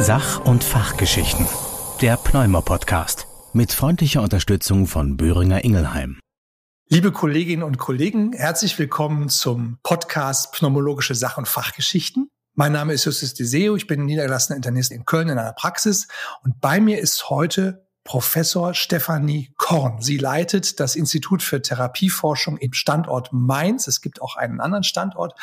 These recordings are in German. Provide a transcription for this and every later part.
Sach- und Fachgeschichten. Der Pneumo-Podcast. Mit freundlicher Unterstützung von Böhringer Ingelheim. Liebe Kolleginnen und Kollegen, herzlich willkommen zum Podcast Pneumologische Sach- und Fachgeschichten. Mein Name ist Justus Deseo, ich bin niedergelassener Internist in Köln in einer Praxis und bei mir ist heute Professor Stefanie Korn. Sie leitet das Institut für Therapieforschung im Standort Mainz. Es gibt auch einen anderen Standort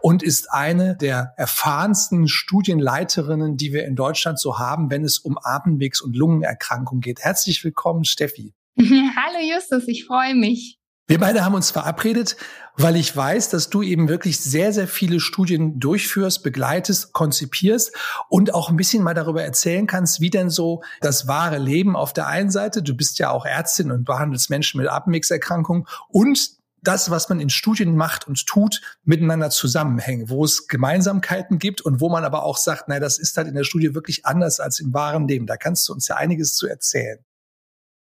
und ist eine der erfahrensten Studienleiterinnen, die wir in Deutschland so haben, wenn es um Atemwegs- und Lungenerkrankungen geht. Herzlich willkommen, Steffi. Hallo Justus, ich freue mich. Wir beide haben uns verabredet, weil ich weiß, dass du eben wirklich sehr, sehr viele Studien durchführst, begleitest, konzipierst und auch ein bisschen mal darüber erzählen kannst, wie denn so das wahre Leben auf der einen Seite, du bist ja auch Ärztin und behandelst Menschen mit Atemwegserkrankungen und das, was man in Studien macht und tut, miteinander zusammenhängen, wo es Gemeinsamkeiten gibt und wo man aber auch sagt, naja, das ist halt in der Studie wirklich anders als im wahren Leben. Da kannst du uns ja einiges zu erzählen.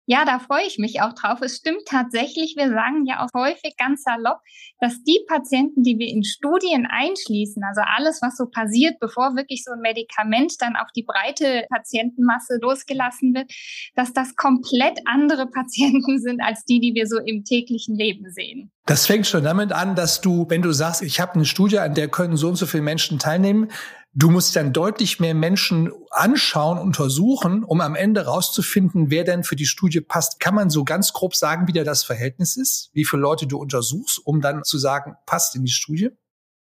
Ja, da freue ich mich auch drauf. Es stimmt tatsächlich, wir sagen ja auch häufig ganz salopp, dass die Patienten, die wir in Studien einschließen, also alles, was so passiert, bevor wirklich so ein Medikament dann auf die breite Patientenmasse losgelassen wird, dass das komplett andere Patienten sind als die, die wir so im täglichen Leben sehen. Das fängt schon damit an, dass du, wenn du sagst, ich habe eine Studie, an der können so und so viele Menschen teilnehmen, Du musst dann deutlich mehr Menschen anschauen, untersuchen, um am Ende rauszufinden, wer denn für die Studie passt. Kann man so ganz grob sagen, wie da das Verhältnis ist? Wie viele Leute du untersuchst, um dann zu sagen, passt in die Studie?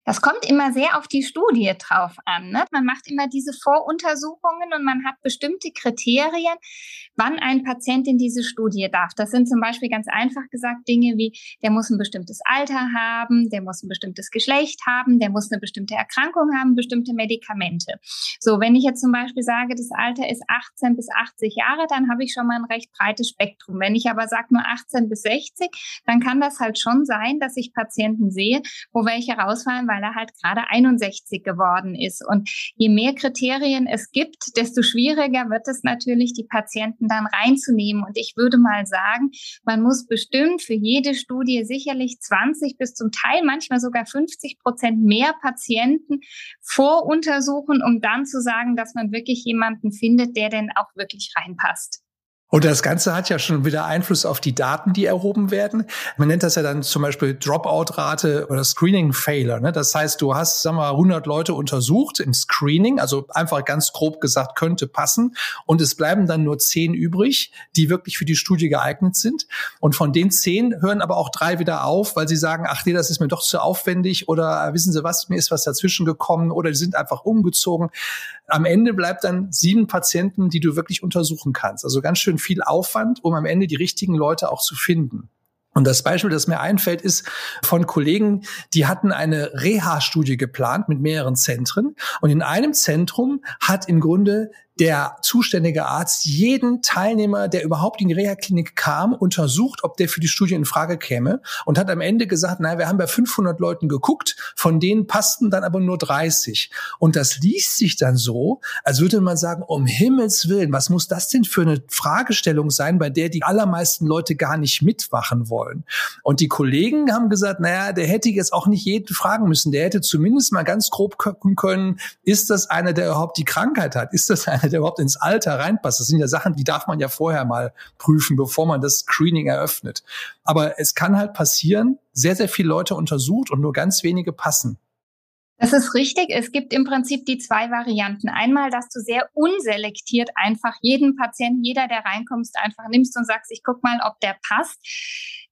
Das kommt immer sehr auf die Studie drauf an. Ne? Man macht immer diese Voruntersuchungen und man hat bestimmte Kriterien, wann ein Patient in diese Studie darf. Das sind zum Beispiel ganz einfach gesagt Dinge wie, der muss ein bestimmtes Alter haben, der muss ein bestimmtes Geschlecht haben, der muss eine bestimmte Erkrankung haben, bestimmte Medikamente. So, wenn ich jetzt zum Beispiel sage, das Alter ist 18 bis 80 Jahre, dann habe ich schon mal ein recht breites Spektrum. Wenn ich aber sage nur 18 bis 60, dann kann das halt schon sein, dass ich Patienten sehe, wo welche rausfallen, weil er halt gerade 61 geworden ist. Und je mehr Kriterien es gibt, desto schwieriger wird es natürlich, die Patienten dann reinzunehmen. Und ich würde mal sagen, man muss bestimmt für jede Studie sicherlich 20 bis zum Teil manchmal sogar 50 Prozent mehr Patienten voruntersuchen, um dann zu sagen, dass man wirklich jemanden findet, der denn auch wirklich reinpasst. Und das Ganze hat ja schon wieder Einfluss auf die Daten, die erhoben werden. Man nennt das ja dann zum Beispiel Dropout-Rate oder Screening-Failure. Ne? Das heißt, du hast, sagen wir mal, 100 Leute untersucht im Screening, also einfach ganz grob gesagt, könnte passen. Und es bleiben dann nur 10 übrig, die wirklich für die Studie geeignet sind. Und von den 10 hören aber auch drei wieder auf, weil sie sagen, ach nee, das ist mir doch zu aufwendig oder äh, wissen Sie was, mir ist was dazwischen gekommen oder die sind einfach umgezogen. Am Ende bleibt dann sieben Patienten, die du wirklich untersuchen kannst. Also ganz schön viel Aufwand, um am Ende die richtigen Leute auch zu finden. Und das Beispiel, das mir einfällt, ist von Kollegen, die hatten eine Reha-Studie geplant mit mehreren Zentren. Und in einem Zentrum hat im Grunde der zuständige Arzt jeden Teilnehmer, der überhaupt in die Reha-Klinik kam, untersucht, ob der für die Studie in Frage käme und hat am Ende gesagt, naja, wir haben bei 500 Leuten geguckt, von denen passten dann aber nur 30. Und das liest sich dann so, als würde man sagen, um Himmels Willen, was muss das denn für eine Fragestellung sein, bei der die allermeisten Leute gar nicht mitwachen wollen? Und die Kollegen haben gesagt, naja, der hätte jetzt auch nicht jeden fragen müssen, der hätte zumindest mal ganz grob gucken können, ist das einer, der überhaupt die Krankheit hat? Ist das einer, überhaupt ins Alter reinpasst. Das sind ja Sachen, die darf man ja vorher mal prüfen, bevor man das Screening eröffnet. Aber es kann halt passieren, sehr, sehr viele Leute untersucht und nur ganz wenige passen. Das ist richtig. Es gibt im Prinzip die zwei Varianten. Einmal, dass du sehr unselektiert einfach jeden Patienten, jeder, der reinkommst, einfach nimmst und sagst, ich guck mal, ob der passt.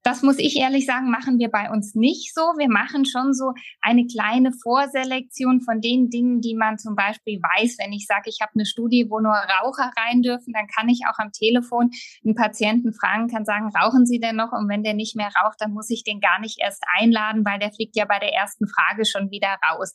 Das muss ich ehrlich sagen, machen wir bei uns nicht so. Wir machen schon so eine kleine Vorselektion von den Dingen, die man zum Beispiel weiß. Wenn ich sage, ich habe eine Studie, wo nur Raucher rein dürfen, dann kann ich auch am Telefon einen Patienten fragen, kann sagen, rauchen Sie denn noch? Und wenn der nicht mehr raucht, dann muss ich den gar nicht erst einladen, weil der fliegt ja bei der ersten Frage schon wieder raus.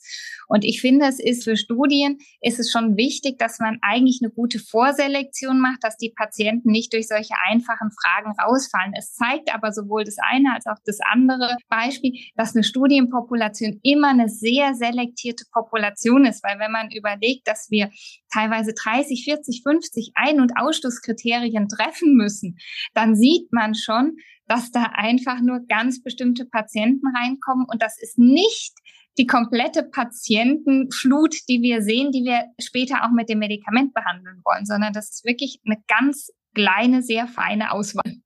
Und ich finde, es ist für Studien, ist es schon wichtig, dass man eigentlich eine gute Vorselektion macht, dass die Patienten nicht durch solche einfachen Fragen rausfallen. Es zeigt aber sowohl sowohl das eine als auch das andere Beispiel, dass eine Studienpopulation immer eine sehr selektierte Population ist, weil wenn man überlegt, dass wir teilweise 30, 40, 50 Ein- und Ausschlusskriterien treffen müssen, dann sieht man schon, dass da einfach nur ganz bestimmte Patienten reinkommen und das ist nicht die komplette Patientenflut, die wir sehen, die wir später auch mit dem Medikament behandeln wollen, sondern das ist wirklich eine ganz kleine, sehr feine Auswahl.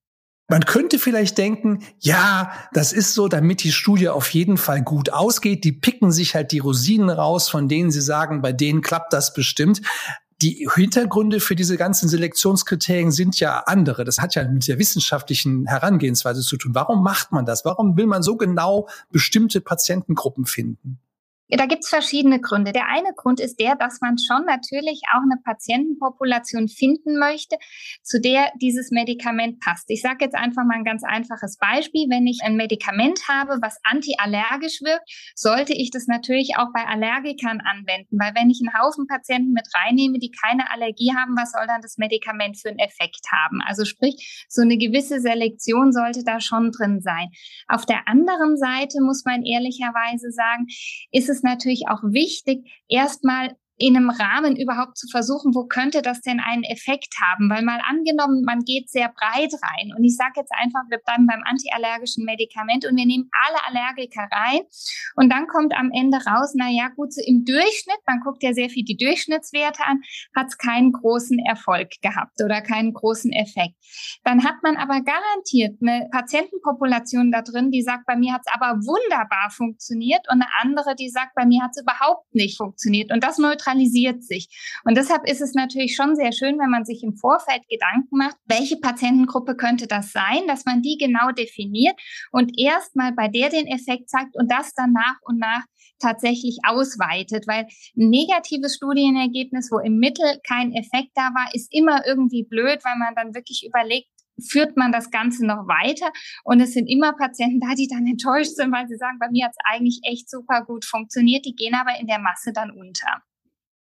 Man könnte vielleicht denken, ja, das ist so, damit die Studie auf jeden Fall gut ausgeht. Die picken sich halt die Rosinen raus, von denen sie sagen, bei denen klappt das bestimmt die Hintergründe für diese ganzen Selektionskriterien sind ja andere. Das hat ja mit der wissenschaftlichen Herangehensweise zu tun. Warum macht man das? Warum will man so genau bestimmte Patientengruppen finden? Da gibt's verschiedene Gründe. Der eine Grund ist der, dass man schon natürlich auch eine Patientenpopulation finden möchte, zu der dieses Medikament passt. Ich sage jetzt einfach mal ein ganz einfaches Beispiel. Wenn ich ein Medikament habe, was antiallergisch wirkt, sollte ich das natürlich auch bei Allergikern anwenden, weil wenn ich einen Haufen Patienten mit reinnehme, die keine Allergie haben, was soll dann das Medikament für einen Effekt haben? Also sprich, so eine gewisse Selektion sollte da schon drin sein. Auf der anderen Seite muss man ehrlicherweise sagen, ist es es natürlich auch wichtig, erstmal in einem Rahmen überhaupt zu versuchen, wo könnte das denn einen Effekt haben? Weil mal angenommen, man geht sehr breit rein und ich sage jetzt einfach, wir bleiben beim antiallergischen Medikament und wir nehmen alle Allergiker rein und dann kommt am Ende raus, na ja, gut, so im Durchschnitt, man guckt ja sehr viel die Durchschnittswerte an, hat es keinen großen Erfolg gehabt oder keinen großen Effekt. Dann hat man aber garantiert eine Patientenpopulation da drin, die sagt, bei mir hat es aber wunderbar funktioniert und eine andere, die sagt, bei mir hat es überhaupt nicht funktioniert und das neutral zentralisiert sich. Und deshalb ist es natürlich schon sehr schön, wenn man sich im Vorfeld Gedanken macht, welche Patientengruppe könnte das sein, dass man die genau definiert und erstmal bei der den Effekt zeigt und das dann nach und nach tatsächlich ausweitet, weil ein negatives Studienergebnis, wo im Mittel kein Effekt da war, ist immer irgendwie blöd, weil man dann wirklich überlegt, führt man das Ganze noch weiter. Und es sind immer Patienten da, die dann enttäuscht sind, weil sie sagen, bei mir hat es eigentlich echt super gut funktioniert. Die gehen aber in der Masse dann unter.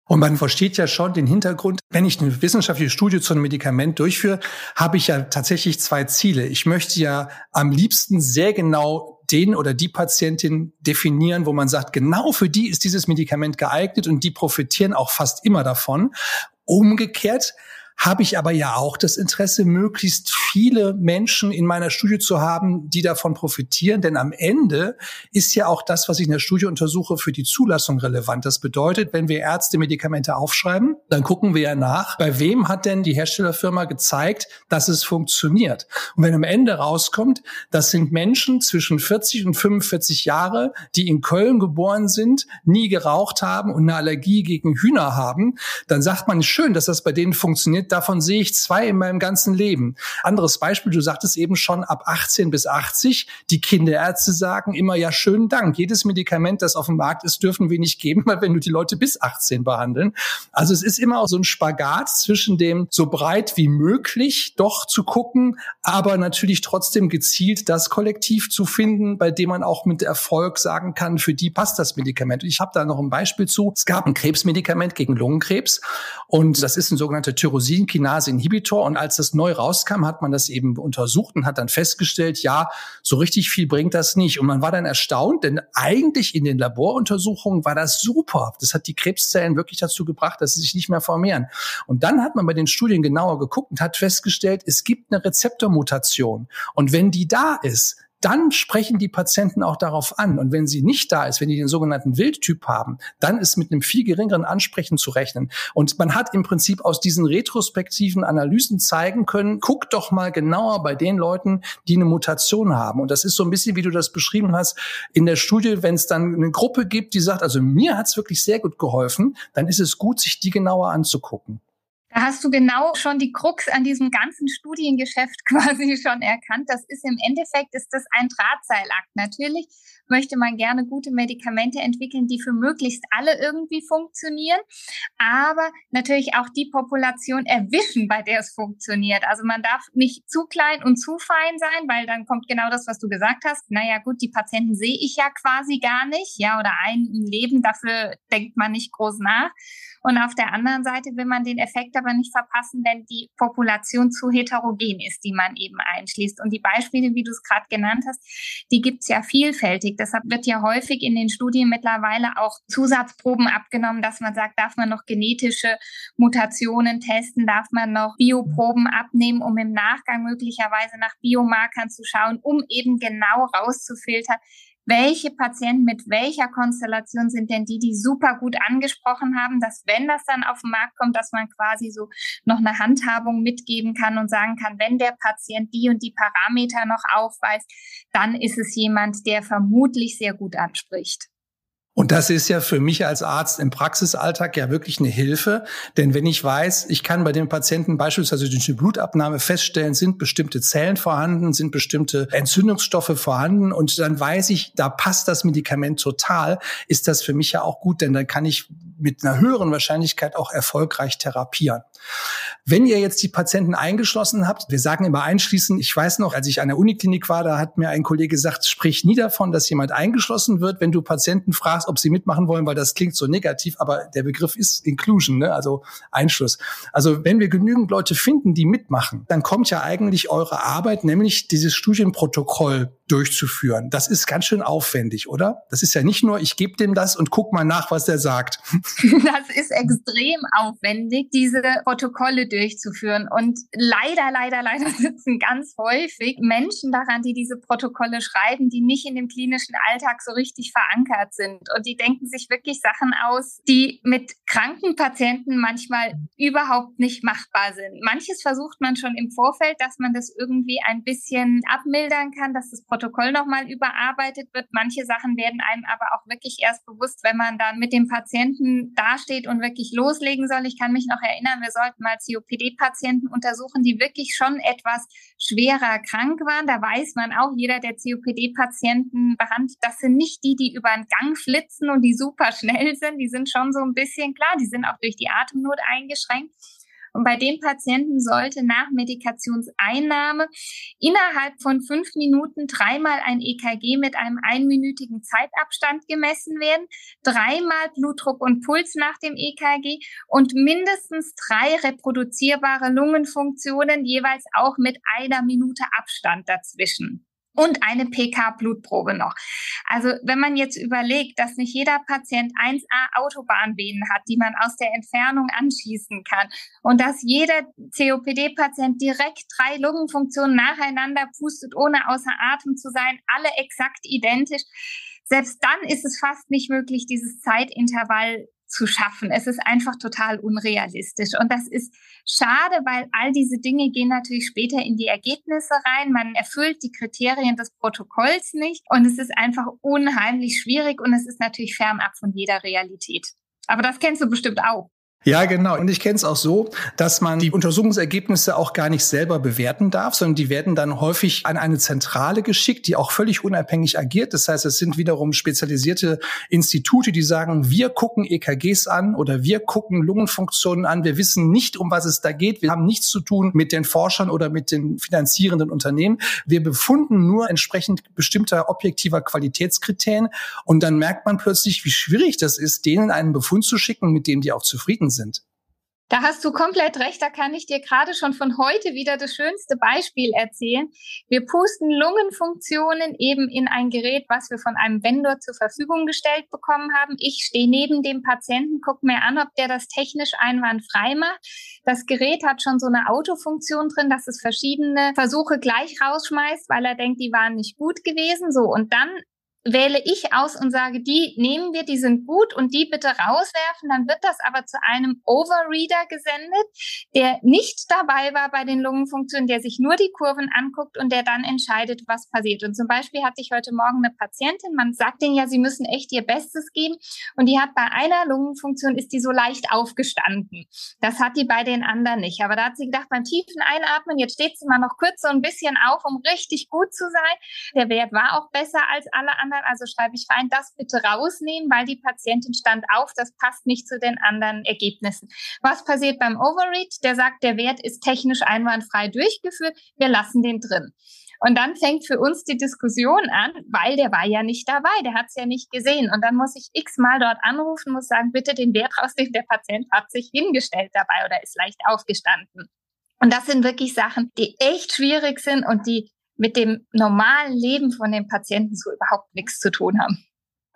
Und man versteht ja schon den Hintergrund. Wenn ich eine wissenschaftliche Studie zu einem Medikament durchführe, habe ich ja tatsächlich zwei Ziele. Ich möchte ja am liebsten sehr genau den oder die Patientin definieren, wo man sagt, genau für die ist dieses Medikament geeignet und die profitieren auch fast immer davon. Umgekehrt habe ich aber ja auch das Interesse, möglichst viele Menschen in meiner Studie zu haben, die davon profitieren. Denn am Ende ist ja auch das, was ich in der Studie untersuche, für die Zulassung relevant. Das bedeutet, wenn wir Ärzte Medikamente aufschreiben, dann gucken wir ja nach, bei wem hat denn die Herstellerfirma gezeigt, dass es funktioniert. Und wenn am Ende rauskommt, das sind Menschen zwischen 40 und 45 Jahre, die in Köln geboren sind, nie geraucht haben und eine Allergie gegen Hühner haben, dann sagt man schön, dass das bei denen funktioniert Davon sehe ich zwei in meinem ganzen Leben. Anderes Beispiel, du sagtest eben schon ab 18 bis 80. Die Kinderärzte sagen immer, ja, schönen Dank. Jedes Medikament, das auf dem Markt ist, dürfen wir nicht geben, weil wenn du die Leute bis 18 behandeln. Also es ist immer so ein Spagat zwischen dem so breit wie möglich doch zu gucken, aber natürlich trotzdem gezielt das Kollektiv zu finden, bei dem man auch mit Erfolg sagen kann, für die passt das Medikament. Ich habe da noch ein Beispiel zu. Es gab ein Krebsmedikament gegen Lungenkrebs und das ist ein sogenannter Tyrosin Tyrosinkinase-Inhibitor. Und als das neu rauskam, hat man das eben untersucht und hat dann festgestellt, ja, so richtig viel bringt das nicht. Und man war dann erstaunt, denn eigentlich in den Laboruntersuchungen war das super. Das hat die Krebszellen wirklich dazu gebracht, dass sie sich nicht mehr vermehren. Und dann hat man bei den Studien genauer geguckt und hat festgestellt, es gibt eine Rezeptormutation. Und wenn die da ist, dann sprechen die Patienten auch darauf an. Und wenn sie nicht da ist, wenn die den sogenannten Wildtyp haben, dann ist mit einem viel geringeren Ansprechen zu rechnen. Und man hat im Prinzip aus diesen retrospektiven Analysen zeigen können, guck doch mal genauer bei den Leuten, die eine Mutation haben. Und das ist so ein bisschen, wie du das beschrieben hast, in der Studie, wenn es dann eine Gruppe gibt, die sagt, also mir hat es wirklich sehr gut geholfen, dann ist es gut, sich die genauer anzugucken. Da hast du genau schon die Krux an diesem ganzen Studiengeschäft quasi schon erkannt. Das ist im Endeffekt, ist das ein Drahtseilakt. Natürlich möchte man gerne gute Medikamente entwickeln, die für möglichst alle irgendwie funktionieren, aber natürlich auch die Population erwischen, bei der es funktioniert. Also man darf nicht zu klein und zu fein sein, weil dann kommt genau das, was du gesagt hast. Naja, gut, die Patienten sehe ich ja quasi gar nicht, ja, oder ein Leben, dafür denkt man nicht groß nach. Und auf der anderen Seite will man den Effekt aber nicht verpassen, wenn die Population zu heterogen ist, die man eben einschließt. Und die Beispiele, wie du es gerade genannt hast, die gibt's ja vielfältig. Deshalb wird ja häufig in den Studien mittlerweile auch Zusatzproben abgenommen, dass man sagt, darf man noch genetische Mutationen testen, darf man noch Bioproben abnehmen, um im Nachgang möglicherweise nach Biomarkern zu schauen, um eben genau rauszufiltern, welche Patienten mit welcher Konstellation sind denn die, die super gut angesprochen haben, dass wenn das dann auf den Markt kommt, dass man quasi so noch eine Handhabung mitgeben kann und sagen kann, wenn der Patient die und die Parameter noch aufweist, dann ist es jemand, der vermutlich sehr gut anspricht. Und das ist ja für mich als Arzt im Praxisalltag ja wirklich eine Hilfe. Denn wenn ich weiß, ich kann bei dem Patienten beispielsweise durch eine Blutabnahme feststellen, sind bestimmte Zellen vorhanden, sind bestimmte Entzündungsstoffe vorhanden und dann weiß ich, da passt das Medikament total, ist das für mich ja auch gut, denn dann kann ich mit einer höheren Wahrscheinlichkeit auch erfolgreich therapieren. Wenn ihr jetzt die Patienten eingeschlossen habt, wir sagen immer einschließen, ich weiß noch, als ich an der Uniklinik war, da hat mir ein Kollege gesagt, sprich nie davon, dass jemand eingeschlossen wird, wenn du Patienten fragst, ob sie mitmachen wollen, weil das klingt so negativ, aber der Begriff ist Inclusion, ne? also Einschluss. Also wenn wir genügend Leute finden, die mitmachen, dann kommt ja eigentlich eure Arbeit, nämlich dieses Studienprotokoll durchzuführen. Das ist ganz schön aufwendig, oder? Das ist ja nicht nur, ich gebe dem das und guck mal nach, was der sagt. Das ist extrem aufwendig, diese Protokolle durchzuführen. Und leider, leider, leider sitzen ganz häufig Menschen daran, die diese Protokolle schreiben, die nicht in dem klinischen Alltag so richtig verankert sind. Und die denken sich wirklich Sachen aus, die mit kranken Patienten manchmal überhaupt nicht machbar sind. Manches versucht man schon im Vorfeld, dass man das irgendwie ein bisschen abmildern kann, dass das Protokoll nochmal überarbeitet wird. Manche Sachen werden einem aber auch wirklich erst bewusst, wenn man dann mit dem Patienten dasteht und wirklich loslegen soll. Ich kann mich noch erinnern, wir sollten mal COPD-Patienten untersuchen, die wirklich schon etwas schwerer krank waren. Da weiß man auch, jeder der COPD-Patienten behandelt, das sind nicht die, die über einen Gang flitzen und die super schnell sind. Die sind schon so ein bisschen klar, die sind auch durch die Atemnot eingeschränkt. Und bei den Patienten sollte nach Medikationseinnahme innerhalb von fünf Minuten dreimal ein EKG mit einem einminütigen Zeitabstand gemessen werden, dreimal Blutdruck und Puls nach dem EKG und mindestens drei reproduzierbare Lungenfunktionen jeweils auch mit einer Minute Abstand dazwischen und eine PK-Blutprobe noch. Also wenn man jetzt überlegt, dass nicht jeder Patient 1A Autobahnvenen hat, die man aus der Entfernung anschießen kann und dass jeder COPD-Patient direkt drei Lungenfunktionen nacheinander pustet, ohne außer Atem zu sein, alle exakt identisch, selbst dann ist es fast nicht möglich, dieses Zeitintervall zu schaffen. Es ist einfach total unrealistisch. Und das ist schade, weil all diese Dinge gehen natürlich später in die Ergebnisse rein. Man erfüllt die Kriterien des Protokolls nicht. Und es ist einfach unheimlich schwierig und es ist natürlich fernab von jeder Realität. Aber das kennst du bestimmt auch. Ja, genau. Und ich kenne es auch so, dass man die Untersuchungsergebnisse auch gar nicht selber bewerten darf, sondern die werden dann häufig an eine Zentrale geschickt, die auch völlig unabhängig agiert. Das heißt, es sind wiederum spezialisierte Institute, die sagen, wir gucken EKGs an oder wir gucken Lungenfunktionen an. Wir wissen nicht, um was es da geht. Wir haben nichts zu tun mit den Forschern oder mit den finanzierenden Unternehmen. Wir befunden nur entsprechend bestimmter objektiver Qualitätskriterien. Und dann merkt man plötzlich, wie schwierig das ist, denen einen Befund zu schicken, mit dem die auch zufrieden sind sind. Da hast du komplett recht. Da kann ich dir gerade schon von heute wieder das schönste Beispiel erzählen. Wir pusten Lungenfunktionen eben in ein Gerät, was wir von einem Vendor zur Verfügung gestellt bekommen haben. Ich stehe neben dem Patienten, gucke mir an, ob der das technisch einwandfrei macht. Das Gerät hat schon so eine Autofunktion drin, dass es verschiedene Versuche gleich rausschmeißt, weil er denkt, die waren nicht gut gewesen. So. Und dann wähle ich aus und sage, die nehmen wir, die sind gut und die bitte rauswerfen, dann wird das aber zu einem Overreader gesendet, der nicht dabei war bei den Lungenfunktionen, der sich nur die Kurven anguckt und der dann entscheidet, was passiert. Und zum Beispiel hatte ich heute Morgen eine Patientin, man sagt denen ja, sie müssen echt ihr Bestes geben und die hat bei einer Lungenfunktion ist die so leicht aufgestanden. Das hat die bei den anderen nicht. Aber da hat sie gedacht, beim tiefen Einatmen, jetzt steht sie mal noch kurz so ein bisschen auf, um richtig gut zu sein. Der Wert war auch besser als alle anderen anderen, also schreibe ich rein, das bitte rausnehmen, weil die Patientin stand auf, das passt nicht zu den anderen Ergebnissen. Was passiert beim Overread? Der sagt, der Wert ist technisch einwandfrei durchgeführt, wir lassen den drin. Und dann fängt für uns die Diskussion an, weil der war ja nicht dabei, der hat es ja nicht gesehen. Und dann muss ich x-mal dort anrufen, muss sagen, bitte den Wert rausnehmen, der Patient hat sich hingestellt dabei oder ist leicht aufgestanden. Und das sind wirklich Sachen, die echt schwierig sind und die mit dem normalen Leben von den Patienten so überhaupt nichts zu tun haben.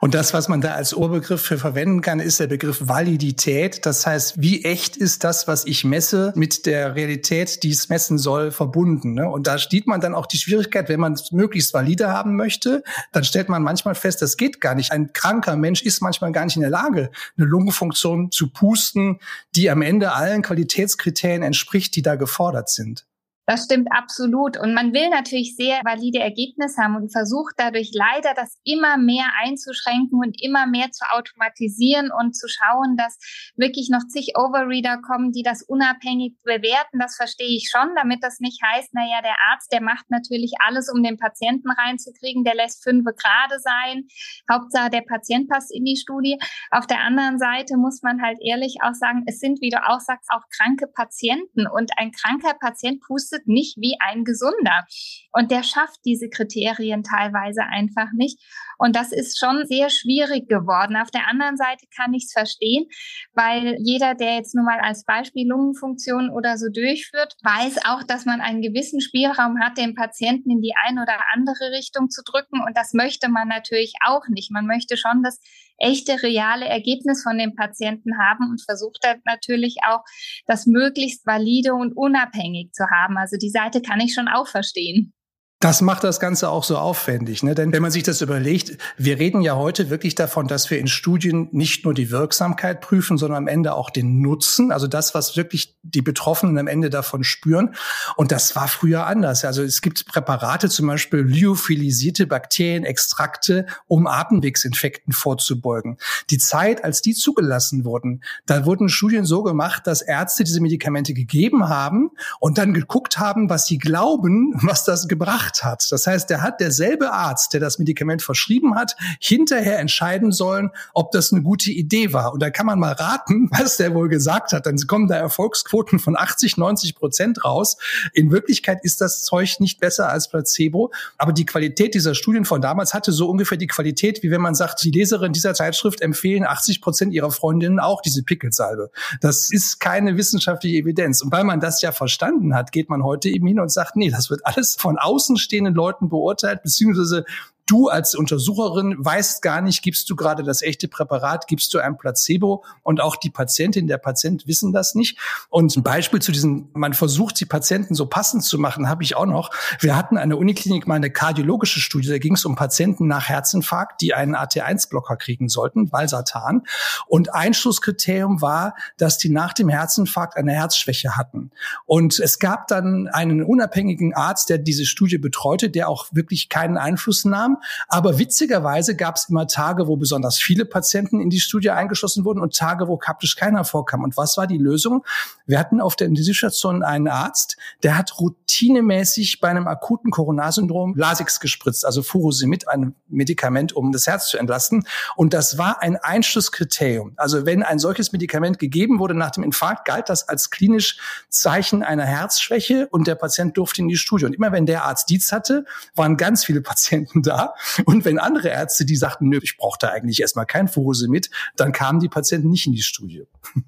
Und das, was man da als Urbegriff für verwenden kann, ist der Begriff Validität. Das heißt, wie echt ist das, was ich messe, mit der Realität, die es messen soll, verbunden. Ne? Und da sieht man dann auch die Schwierigkeit, wenn man es möglichst valide haben möchte, dann stellt man manchmal fest, das geht gar nicht. Ein kranker Mensch ist manchmal gar nicht in der Lage, eine Lungenfunktion zu pusten, die am Ende allen Qualitätskriterien entspricht, die da gefordert sind. Das stimmt absolut. Und man will natürlich sehr valide Ergebnisse haben und versucht dadurch leider das immer mehr einzuschränken und immer mehr zu automatisieren und zu schauen, dass wirklich noch zig Overreader kommen, die das unabhängig bewerten. Das verstehe ich schon, damit das nicht heißt, na ja, der Arzt, der macht natürlich alles, um den Patienten reinzukriegen. Der lässt fünf gerade sein. Hauptsache, der Patient passt in die Studie. Auf der anderen Seite muss man halt ehrlich auch sagen, es sind, wie du auch sagst, auch kranke Patienten und ein kranker Patient pustet testet nicht wie ein Gesunder. Und der schafft diese Kriterien teilweise einfach nicht. Und das ist schon sehr schwierig geworden. Auf der anderen Seite kann ich es verstehen, weil jeder, der jetzt nur mal als Beispiel Lungenfunktion oder so durchführt, weiß auch, dass man einen gewissen Spielraum hat, den Patienten in die eine oder andere Richtung zu drücken. Und das möchte man natürlich auch nicht. Man möchte schon das echte, reale Ergebnis von dem Patienten haben und versucht dann natürlich auch, das möglichst valide und unabhängig zu haben. Also die Seite kann ich schon auch verstehen. Das macht das Ganze auch so aufwendig. Ne? Denn wenn man sich das überlegt, wir reden ja heute wirklich davon, dass wir in Studien nicht nur die Wirksamkeit prüfen, sondern am Ende auch den Nutzen, also das, was wirklich die Betroffenen am Ende davon spüren. Und das war früher anders. Also es gibt Präparate, zum Beispiel lyophilisierte Bakterienextrakte, um Atemwegsinfekten vorzubeugen. Die Zeit, als die zugelassen wurden, da wurden Studien so gemacht, dass Ärzte diese Medikamente gegeben haben und dann geguckt haben, was sie glauben, was das gebracht gemacht hat. Das heißt, der hat derselbe Arzt, der das Medikament verschrieben hat, hinterher entscheiden sollen, ob das eine gute Idee war. Und da kann man mal raten, was der wohl gesagt hat. Dann kommen da Erfolgsquoten von 80, 90 Prozent raus. In Wirklichkeit ist das Zeug nicht besser als Placebo. Aber die Qualität dieser Studien von damals hatte so ungefähr die Qualität, wie wenn man sagt, die Leserin dieser Zeitschrift empfehlen 80 Prozent ihrer Freundinnen auch diese Pickelsalbe. Das ist keine wissenschaftliche Evidenz. Und weil man das ja verstanden hat, geht man heute eben hin und sagt, nee, das wird alles von außen außenstehenden Leuten beurteilt, beziehungsweise du als Untersucherin weißt gar nicht, gibst du gerade das echte Präparat, gibst du ein Placebo und auch die Patientin, der Patient wissen das nicht. Und ein Beispiel zu diesen, man versucht die Patienten so passend zu machen, habe ich auch noch. Wir hatten der Uniklinik mal eine kardiologische Studie, da ging es um Patienten nach Herzinfarkt, die einen AT1-Blocker kriegen sollten, Valsartan. Und Einschlusskriterium war, dass die nach dem Herzinfarkt eine Herzschwäche hatten. Und es gab dann einen unabhängigen Arzt, der diese Studie betreute, der auch wirklich keinen Einfluss nahm. Aber witzigerweise gab es immer Tage, wo besonders viele Patienten in die Studie eingeschlossen wurden und Tage, wo praktisch keiner vorkam. Und was war die Lösung? Wir hatten auf der Intensivstation einen Arzt, der hat routinemäßig bei einem akuten Coronarsyndrom Lasix gespritzt, also Furosemid, ein Medikament, um das Herz zu entlasten. Und das war ein Einschlusskriterium. Also wenn ein solches Medikament gegeben wurde nach dem Infarkt, galt das als klinisch Zeichen einer Herzschwäche und der Patient durfte in die Studie. Und immer wenn der Arzt Dietz hatte, waren ganz viele Patienten da und wenn andere Ärzte, die sagten, nö, ich brauche da eigentlich erstmal kein Furosemid, dann kamen die Patienten nicht in die Studie.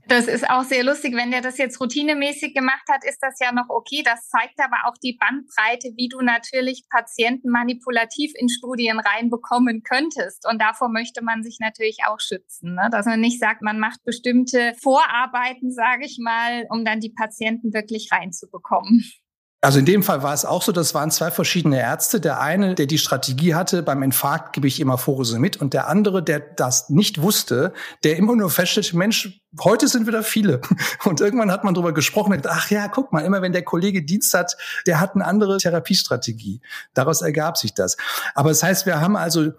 Das ist auch sehr lustig. Wenn der das jetzt routinemäßig gemacht hat, ist das ja noch okay. Das zeigt aber auch die Bandbreite, wie du natürlich Patienten manipulativ in Studien reinbekommen könntest. Und davor möchte man sich natürlich auch schützen. Ne? Dass man nicht sagt, man macht bestimmte Vorarbeiten, sage ich mal, um dann die Patienten wirklich reinzubekommen. Also in dem Fall war es auch so, das waren zwei verschiedene Ärzte. Der eine, der die Strategie hatte, beim Infarkt gebe ich immer mit, und der andere, der das nicht wusste, der immer nur feststellte, Mensch, heute sind wieder viele. Und irgendwann hat man darüber gesprochen, und ach ja, guck mal, immer wenn der Kollege Dienst hat, der hat eine andere Therapiestrategie. Daraus ergab sich das. Aber das heißt, wir haben also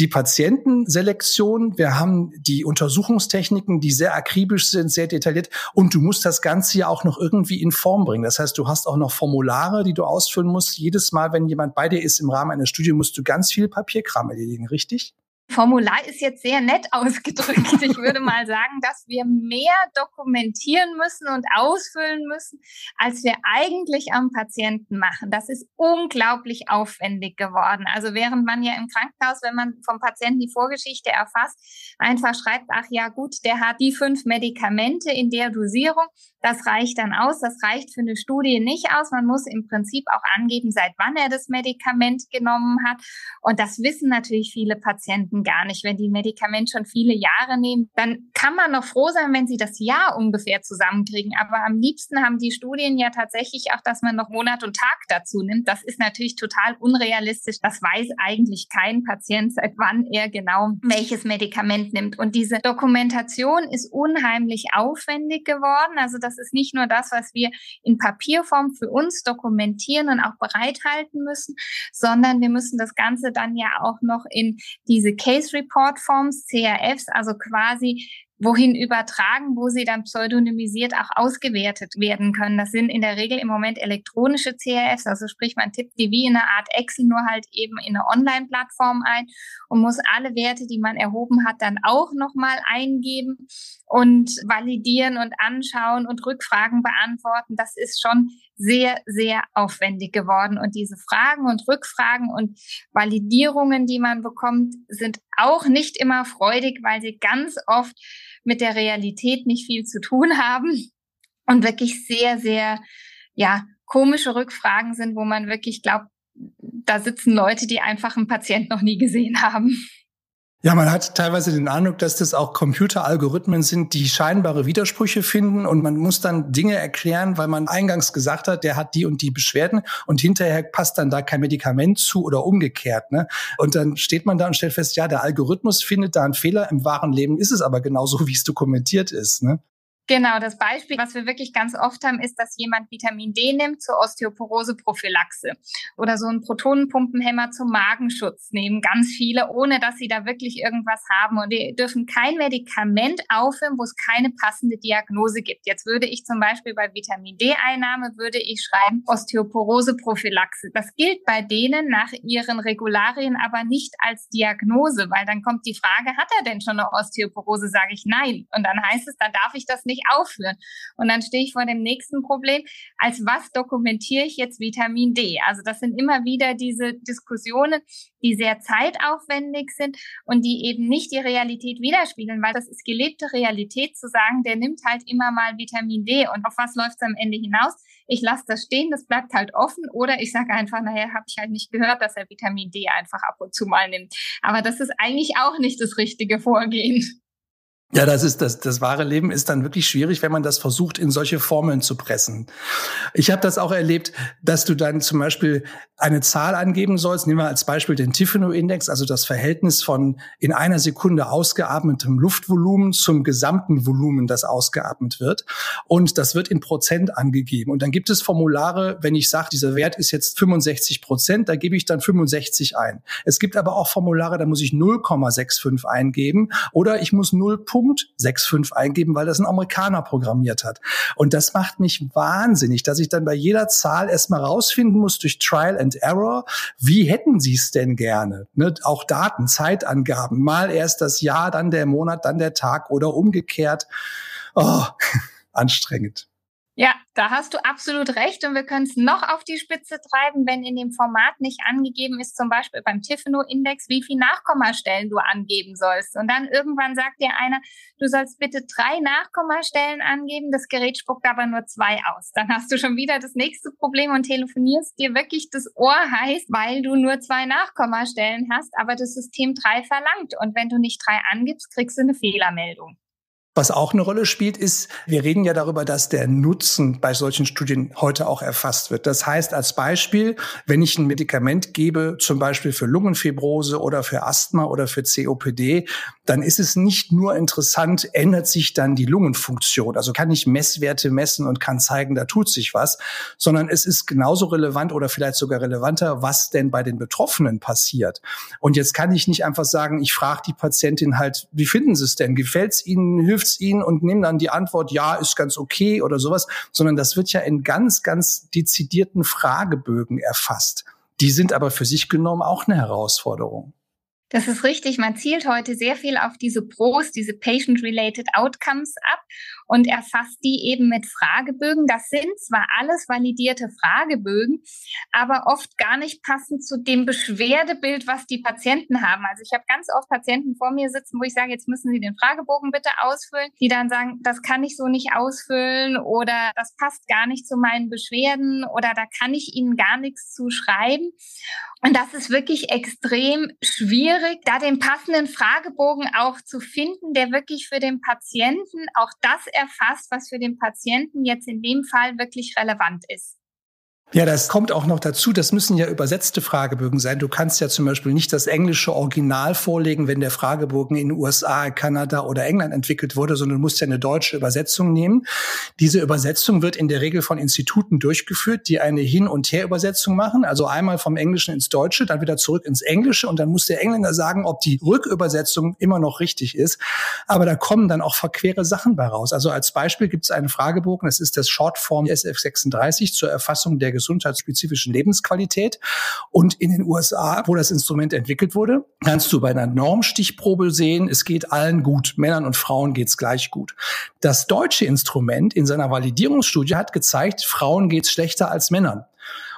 die Patientenselektion, wir haben die Untersuchungstechniken, die sehr akribisch sind, sehr detailliert und du musst das Ganze ja auch noch irgendwie in Form bringen. Das heißt, du hast auch noch Formulare, die du ausfüllen musst. Jedes Mal, wenn jemand bei dir ist im Rahmen einer Studie, musst du ganz viel Papierkram erledigen, richtig? Formular ist jetzt sehr nett ausgedrückt. Ich würde mal sagen, dass wir mehr dokumentieren müssen und ausfüllen müssen, als wir eigentlich am Patienten machen. Das ist unglaublich aufwendig geworden. Also während man ja im Krankenhaus, wenn man vom Patienten die Vorgeschichte erfasst, einfach schreibt, ach ja gut, der hat die fünf Medikamente in der Dosierung, das reicht dann aus. Das reicht für eine Studie nicht aus. Man muss im Prinzip auch angeben, seit wann er das Medikament genommen hat. Und das wissen natürlich viele Patienten eben gar nicht. Wenn die ein Medikament schon viele Jahre nehmen, dann kann man noch froh sein, wenn sie das Jahr ungefähr zusammenkriegen. Aber am liebsten haben die Studien ja tatsächlich auch, dass man noch Monat und Tag dazu nimmt. Das ist natürlich total unrealistisch. Das weiß eigentlich kein Patient, seit wann er genau welches Medikament nimmt. Und diese Dokumentation ist unheimlich aufwendig geworden. Also das ist nicht nur das, was wir in Papierform für uns dokumentieren und auch bereithalten müssen, sondern wir müssen das Ganze dann ja auch noch in diese Case Report Forms, CRFs, also quasi wohin übertragen, wo sie dann pseudonymisiert auch ausgewertet werden können. Das sind in der Regel im Moment elektronische CRFs, also sprich, man tippt die wie in einer Art Excel nur halt eben in eine Online-Plattform ein und muss alle Werte, die man erhoben hat, dann auch nochmal eingeben und validieren und anschauen und Rückfragen beantworten. Das ist schon sehr, sehr aufwendig geworden. Und diese Fragen und Rückfragen und Validierungen, die man bekommt, sind auch nicht immer freudig, weil sie ganz oft mit der Realität nicht viel zu tun haben und wirklich sehr, sehr, ja, komische Rückfragen sind, wo man wirklich glaubt, da sitzen Leute, die einfach einen Patient noch nie gesehen haben. Ja, man hat teilweise den Eindruck, dass das auch Computeralgorithmen sind, die scheinbare Widersprüche finden und man muss dann Dinge erklären, weil man eingangs gesagt hat, der hat die und die Beschwerden und hinterher passt dann da kein Medikament zu oder umgekehrt. Ne? Und dann steht man da und stellt fest, ja, der Algorithmus findet da einen Fehler, im wahren Leben ist es aber genauso, wie es dokumentiert ist. Ne? Genau, das Beispiel, was wir wirklich ganz oft haben, ist, dass jemand Vitamin D nimmt zur Osteoporose-Prophylaxe oder so einen Protonenpumpenhemmer zum Magenschutz nehmen. Ganz viele, ohne dass sie da wirklich irgendwas haben. Und wir dürfen kein Medikament aufhören, wo es keine passende Diagnose gibt. Jetzt würde ich zum Beispiel bei Vitamin D-Einnahme, würde ich schreiben Osteoporose-Prophylaxe. Das gilt bei denen nach ihren Regularien aber nicht als Diagnose, weil dann kommt die Frage, hat er denn schon eine Osteoporose? Sage ich nein. Und dann heißt es, dann darf ich das nicht nicht aufführen. Und dann stehe ich vor dem nächsten Problem. Als was dokumentiere ich jetzt Vitamin D? Also das sind immer wieder diese Diskussionen, die sehr zeitaufwendig sind und die eben nicht die Realität widerspiegeln, weil das ist gelebte Realität zu sagen, der nimmt halt immer mal Vitamin D und auf was läuft es am Ende hinaus? Ich lasse das stehen, das bleibt halt offen oder ich sage einfach, naja, habe ich halt nicht gehört, dass er Vitamin D einfach ab und zu mal nimmt. Aber das ist eigentlich auch nicht das richtige Vorgehen. Ja, das ist das, das wahre Leben ist dann wirklich schwierig, wenn man das versucht, in solche Formeln zu pressen. Ich habe das auch erlebt, dass du dann zum Beispiel eine Zahl angeben sollst. Nehmen wir als Beispiel den Tifino-Index, also das Verhältnis von in einer Sekunde ausgeatmetem Luftvolumen zum gesamten Volumen, das ausgeatmet wird. Und das wird in Prozent angegeben. Und dann gibt es Formulare, wenn ich sage, dieser Wert ist jetzt 65 Prozent, da gebe ich dann 65 ein. Es gibt aber auch Formulare, da muss ich 0,65 eingeben oder ich muss 0. 0.65 eingeben, weil das ein Amerikaner programmiert hat. Und das macht mich wahnsinnig, dass ich dann bei jeder Zahl erstmal rausfinden muss durch Trial and Error, wie hätten Sie es denn gerne? Ne? Auch Daten, Zeitangaben, mal erst das Jahr, dann der Monat, dann der Tag oder umgekehrt. Oh, anstrengend. Ja, da hast du absolut recht und wir können es noch auf die Spitze treiben, wenn in dem Format nicht angegeben ist, zum Beispiel beim Tifino-Index, wie viel Nachkommastellen du angeben sollst. Und dann irgendwann sagt dir einer, du sollst bitte drei Nachkommastellen angeben, das Gerät spuckt aber nur zwei aus. Dann hast du schon wieder das nächste Problem und telefonierst dir wirklich das Ohr heiß, weil du nur zwei Nachkommastellen hast, aber das System drei verlangt. Und wenn du nicht drei angibst, kriegst du eine Fehlermeldung. Was auch eine Rolle spielt, ist, wir reden ja darüber, dass der Nutzen bei solchen Studien heute auch erfasst wird. Das heißt als Beispiel, wenn ich ein Medikament gebe, zum Beispiel für Lungenfibrose oder für Asthma oder für COPD, dann ist es nicht nur interessant, ändert sich dann die Lungenfunktion. Also kann ich Messwerte messen und kann zeigen, da tut sich was, sondern es ist genauso relevant oder vielleicht sogar relevanter, was denn bei den Betroffenen passiert. Und jetzt kann ich nicht einfach sagen, ich frage die Patientin halt, wie finden Sie es denn? Gefällt es Ihnen? Hilft es Ihnen? Und nehmen dann die Antwort, ja, ist ganz okay oder sowas, sondern das wird ja in ganz, ganz dezidierten Fragebögen erfasst. Die sind aber für sich genommen auch eine Herausforderung. Das ist richtig. Man zielt heute sehr viel auf diese Pros, diese Patient-Related Outcomes ab und erfasst die eben mit Fragebögen. Das sind zwar alles validierte Fragebögen, aber oft gar nicht passend zu dem Beschwerdebild, was die Patienten haben. Also ich habe ganz oft Patienten vor mir sitzen, wo ich sage, jetzt müssen Sie den Fragebogen bitte ausfüllen, die dann sagen, das kann ich so nicht ausfüllen oder das passt gar nicht zu meinen Beschwerden oder da kann ich Ihnen gar nichts zu schreiben. Und das ist wirklich extrem schwierig da den passenden Fragebogen auch zu finden, der wirklich für den Patienten auch das erfasst, was für den Patienten jetzt in dem Fall wirklich relevant ist. Ja, das kommt auch noch dazu. Das müssen ja übersetzte Fragebögen sein. Du kannst ja zum Beispiel nicht das englische Original vorlegen, wenn der Fragebogen in USA, Kanada oder England entwickelt wurde, sondern du musst ja eine deutsche Übersetzung nehmen. Diese Übersetzung wird in der Regel von Instituten durchgeführt, die eine Hin- und Her-Übersetzung machen. Also einmal vom Englischen ins Deutsche, dann wieder zurück ins Englische und dann muss der Engländer sagen, ob die Rückübersetzung immer noch richtig ist. Aber da kommen dann auch verquere Sachen bei raus. Also als Beispiel gibt es einen Fragebogen, das ist das Shortform SF36 zur Erfassung der gesundheitsspezifischen Lebensqualität. Und in den USA, wo das Instrument entwickelt wurde, kannst du bei einer Normstichprobe sehen, es geht allen gut. Männern und Frauen geht's gleich gut. Das deutsche Instrument in seiner Validierungsstudie hat gezeigt, Frauen geht's schlechter als Männern.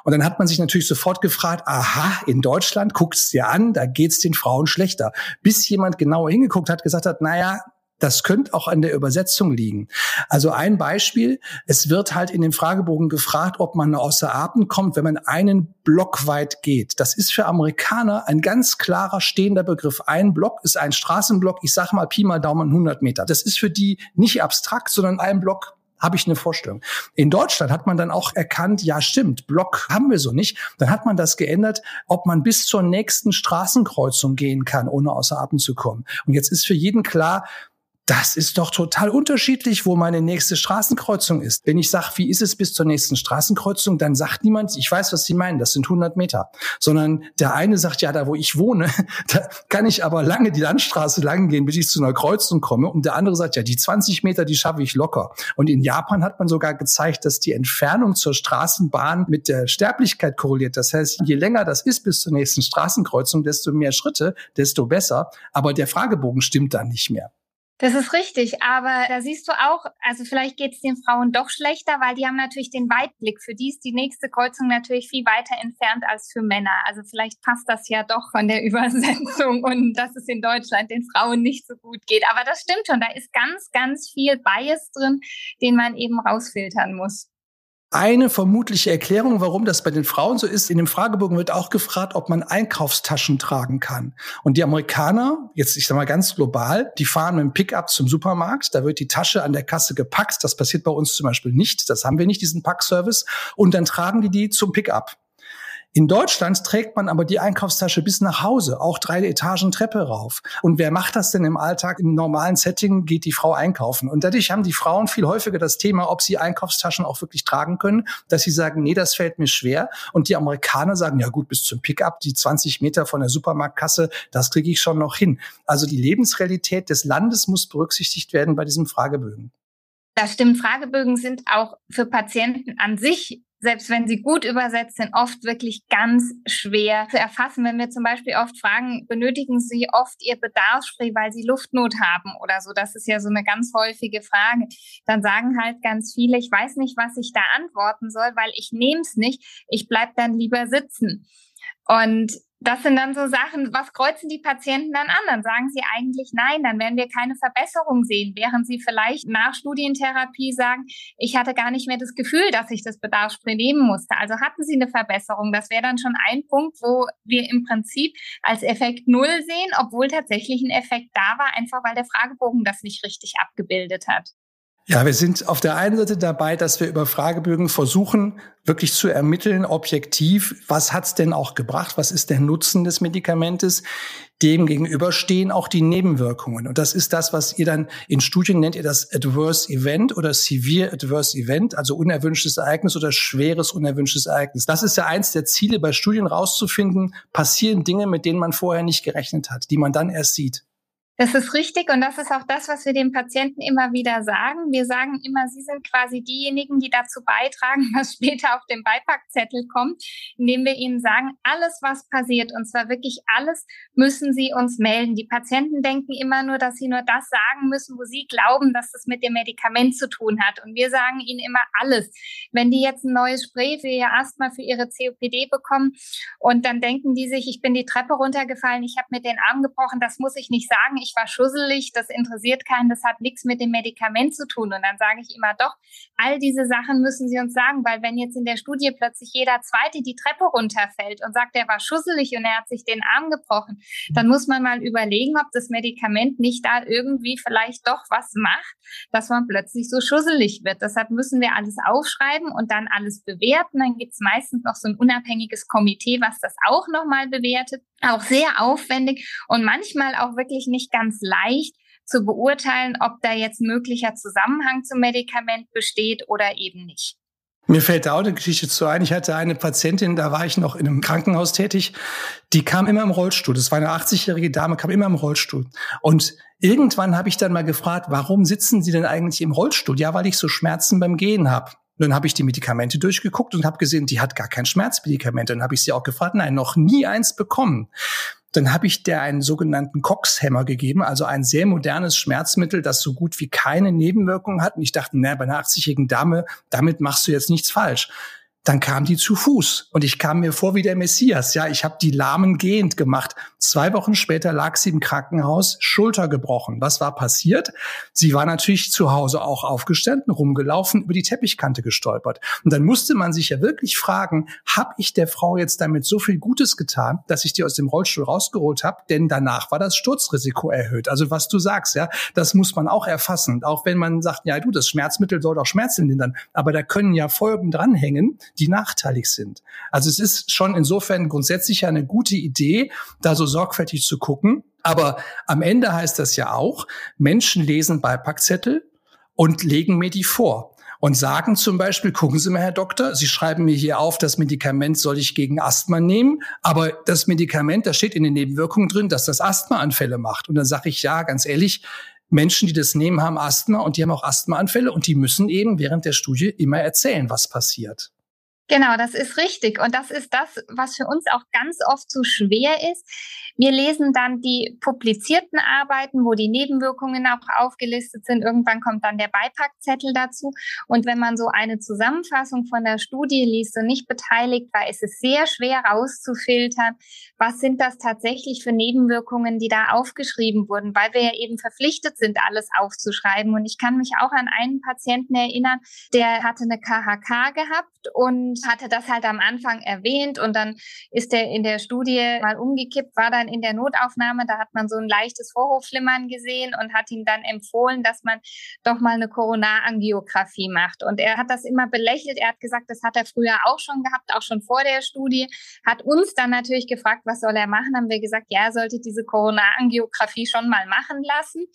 Und dann hat man sich natürlich sofort gefragt, aha, in Deutschland guckt's dir an, da geht's den Frauen schlechter. Bis jemand genauer hingeguckt hat, gesagt hat, naja, das könnte auch an der Übersetzung liegen. Also ein Beispiel, es wird halt in dem Fragebogen gefragt, ob man außer Atem kommt, wenn man einen Block weit geht. Das ist für Amerikaner ein ganz klarer stehender Begriff. Ein Block ist ein Straßenblock, ich sage mal Pi mal Daumen 100 Meter. Das ist für die nicht abstrakt, sondern ein Block habe ich eine Vorstellung. In Deutschland hat man dann auch erkannt, ja stimmt, Block haben wir so nicht. Dann hat man das geändert, ob man bis zur nächsten Straßenkreuzung gehen kann, ohne außer Atem zu kommen. Und jetzt ist für jeden klar, das ist doch total unterschiedlich, wo meine nächste Straßenkreuzung ist. Wenn ich sage, wie ist es bis zur nächsten Straßenkreuzung, dann sagt niemand, ich weiß, was Sie meinen, das sind 100 Meter. Sondern der eine sagt, ja, da wo ich wohne, da kann ich aber lange die Landstraße lang gehen, bis ich zu einer Kreuzung komme. Und der andere sagt, ja, die 20 Meter, die schaffe ich locker. Und in Japan hat man sogar gezeigt, dass die Entfernung zur Straßenbahn mit der Sterblichkeit korreliert. Das heißt, je länger das ist bis zur nächsten Straßenkreuzung, desto mehr Schritte, desto besser. Aber der Fragebogen stimmt dann nicht mehr. Das ist richtig, aber da siehst du auch, also vielleicht geht es den Frauen doch schlechter, weil die haben natürlich den Weitblick. Für die ist die nächste Kreuzung natürlich viel weiter entfernt als für Männer. Also vielleicht passt das ja doch von der Übersetzung und dass es in Deutschland den Frauen nicht so gut geht. Aber das stimmt schon, da ist ganz, ganz viel Bias drin, den man eben rausfiltern muss. Eine vermutliche Erklärung, warum das bei den Frauen so ist, in dem Fragebogen wird auch gefragt, ob man Einkaufstaschen tragen kann. Und die Amerikaner, jetzt ich sag mal ganz global, die fahren mit dem Pickup zum Supermarkt, da wird die Tasche an der Kasse gepackt, das passiert bei uns zum Beispiel nicht, das haben wir nicht, diesen Packservice, und dann tragen die die zum Pickup. In Deutschland trägt man aber die Einkaufstasche bis nach Hause, auch drei Etagen Treppe rauf. Und wer macht das denn im Alltag? Im normalen Setting geht die Frau einkaufen. Und dadurch haben die Frauen viel häufiger das Thema, ob sie Einkaufstaschen auch wirklich tragen können, dass sie sagen, nee, das fällt mir schwer. Und die Amerikaner sagen, ja gut, bis zum Pickup, die 20 Meter von der Supermarktkasse, das kriege ich schon noch hin. Also die Lebensrealität des Landes muss berücksichtigt werden bei diesem Fragebögen. Das stimmt. Fragebögen sind auch für Patienten an sich selbst wenn sie gut übersetzt sind, oft wirklich ganz schwer zu erfassen. Wenn wir zum Beispiel oft fragen, benötigen sie oft ihr Bedarfsspray, weil sie Luftnot haben oder so, das ist ja so eine ganz häufige Frage, dann sagen halt ganz viele, ich weiß nicht, was ich da antworten soll, weil ich nehme es nicht, ich bleib dann lieber sitzen. Und das sind dann so Sachen, was kreuzen die Patienten dann an? Dann sagen sie eigentlich nein, dann werden wir keine Verbesserung sehen, während sie vielleicht nach Studientherapie sagen, ich hatte gar nicht mehr das Gefühl, dass ich das Bedarfsspray nehmen musste. Also hatten sie eine Verbesserung. Das wäre dann schon ein Punkt, wo wir im Prinzip als Effekt Null sehen, obwohl tatsächlich ein Effekt da war, einfach weil der Fragebogen das nicht richtig abgebildet hat. Ja, wir sind auf der einen Seite dabei, dass wir über Fragebögen versuchen, wirklich zu ermitteln, objektiv, was hat's denn auch gebracht, was ist der Nutzen des Medikamentes. Dem gegenüber stehen auch die Nebenwirkungen. Und das ist das, was ihr dann in Studien nennt ihr das Adverse Event oder Severe Adverse Event, also unerwünschtes Ereignis oder schweres unerwünschtes Ereignis. Das ist ja eins der Ziele bei Studien rauszufinden, passieren Dinge, mit denen man vorher nicht gerechnet hat, die man dann erst sieht. Das ist richtig und das ist auch das, was wir den Patienten immer wieder sagen. Wir sagen immer, sie sind quasi diejenigen, die dazu beitragen, was später auf dem Beipackzettel kommt, indem wir ihnen sagen, alles, was passiert, und zwar wirklich alles, müssen sie uns melden. Die Patienten denken immer nur, dass sie nur das sagen müssen, wo sie glauben, dass das mit dem Medikament zu tun hat. Und wir sagen ihnen immer alles. Wenn die jetzt ein neues Spray für ihr Asthma, für ihre COPD bekommen und dann denken die sich, ich bin die Treppe runtergefallen, ich habe mir den Arm gebrochen, das muss ich nicht sagen. Ich ich war schusselig, das interessiert keinen, das hat nichts mit dem Medikament zu tun. Und dann sage ich immer doch, all diese Sachen müssen Sie uns sagen, weil wenn jetzt in der Studie plötzlich jeder Zweite die Treppe runterfällt und sagt, er war schusselig und er hat sich den Arm gebrochen, dann muss man mal überlegen, ob das Medikament nicht da irgendwie vielleicht doch was macht, dass man plötzlich so schusselig wird. Deshalb müssen wir alles aufschreiben und dann alles bewerten. Dann gibt es meistens noch so ein unabhängiges Komitee, was das auch nochmal bewertet. Auch sehr aufwendig und manchmal auch wirklich nicht ganz leicht zu beurteilen, ob da jetzt möglicher Zusammenhang zum Medikament besteht oder eben nicht. Mir fällt da auch eine Geschichte zu ein. Ich hatte eine Patientin, da war ich noch in einem Krankenhaus tätig, die kam immer im Rollstuhl. Das war eine 80-jährige Dame, kam immer im Rollstuhl. Und irgendwann habe ich dann mal gefragt, warum sitzen Sie denn eigentlich im Rollstuhl? Ja, weil ich so Schmerzen beim Gehen habe. Dann habe ich die Medikamente durchgeguckt und habe gesehen, die hat gar kein Schmerzmedikament. Dann habe ich sie auch gefragt, nein, noch nie eins bekommen. Dann habe ich der einen sogenannten Cox-Hämmer gegeben, also ein sehr modernes Schmerzmittel, das so gut wie keine Nebenwirkungen hat. Und ich dachte, naja, bei einer 80-jährigen Dame, damit machst du jetzt nichts falsch dann kam die zu Fuß und ich kam mir vor wie der Messias. Ja, ich habe die Lahmen gehend gemacht. Zwei Wochen später lag sie im Krankenhaus, Schulter gebrochen. Was war passiert? Sie war natürlich zu Hause auch aufgestanden, rumgelaufen, über die Teppichkante gestolpert. Und dann musste man sich ja wirklich fragen, habe ich der Frau jetzt damit so viel Gutes getan, dass ich die aus dem Rollstuhl rausgeholt habe? Denn danach war das Sturzrisiko erhöht. Also was du sagst, ja, das muss man auch erfassen. Auch wenn man sagt, ja du, das Schmerzmittel soll doch Schmerzen lindern, aber da können ja Folgen dranhängen die nachteilig sind. Also es ist schon insofern grundsätzlich eine gute Idee, da so sorgfältig zu gucken. Aber am Ende heißt das ja auch, Menschen lesen Beipackzettel und legen mir die vor und sagen zum Beispiel, gucken Sie mal, Herr Doktor, Sie schreiben mir hier auf, das Medikament soll ich gegen Asthma nehmen, aber das Medikament, da steht in den Nebenwirkungen drin, dass das Asthmaanfälle macht. Und dann sage ich, ja, ganz ehrlich, Menschen, die das nehmen, haben Asthma und die haben auch Asthmaanfälle und die müssen eben während der Studie immer erzählen, was passiert. Genau, das ist richtig. Und das ist das, was für uns auch ganz oft so schwer ist. Wir lesen dann die publizierten Arbeiten, wo die Nebenwirkungen auch aufgelistet sind. Irgendwann kommt dann der Beipackzettel dazu. Und wenn man so eine Zusammenfassung von der Studie liest und nicht beteiligt war, ist es sehr schwer rauszufiltern, was sind das tatsächlich für Nebenwirkungen, die da aufgeschrieben wurden, weil wir ja eben verpflichtet sind, alles aufzuschreiben. Und ich kann mich auch an einen Patienten erinnern, der hatte eine KHK gehabt und hatte das halt am Anfang erwähnt und dann ist er in der Studie mal umgekippt, war dann in der Notaufnahme, da hat man so ein leichtes Vorhofflimmern gesehen und hat ihm dann empfohlen, dass man doch mal eine Koronarangiographie macht. Und er hat das immer belächelt. Er hat gesagt, das hat er früher auch schon gehabt, auch schon vor der Studie. Hat uns dann natürlich gefragt, was soll er machen? Haben wir gesagt, ja, er sollte diese Koronarangiographie schon mal machen lassen.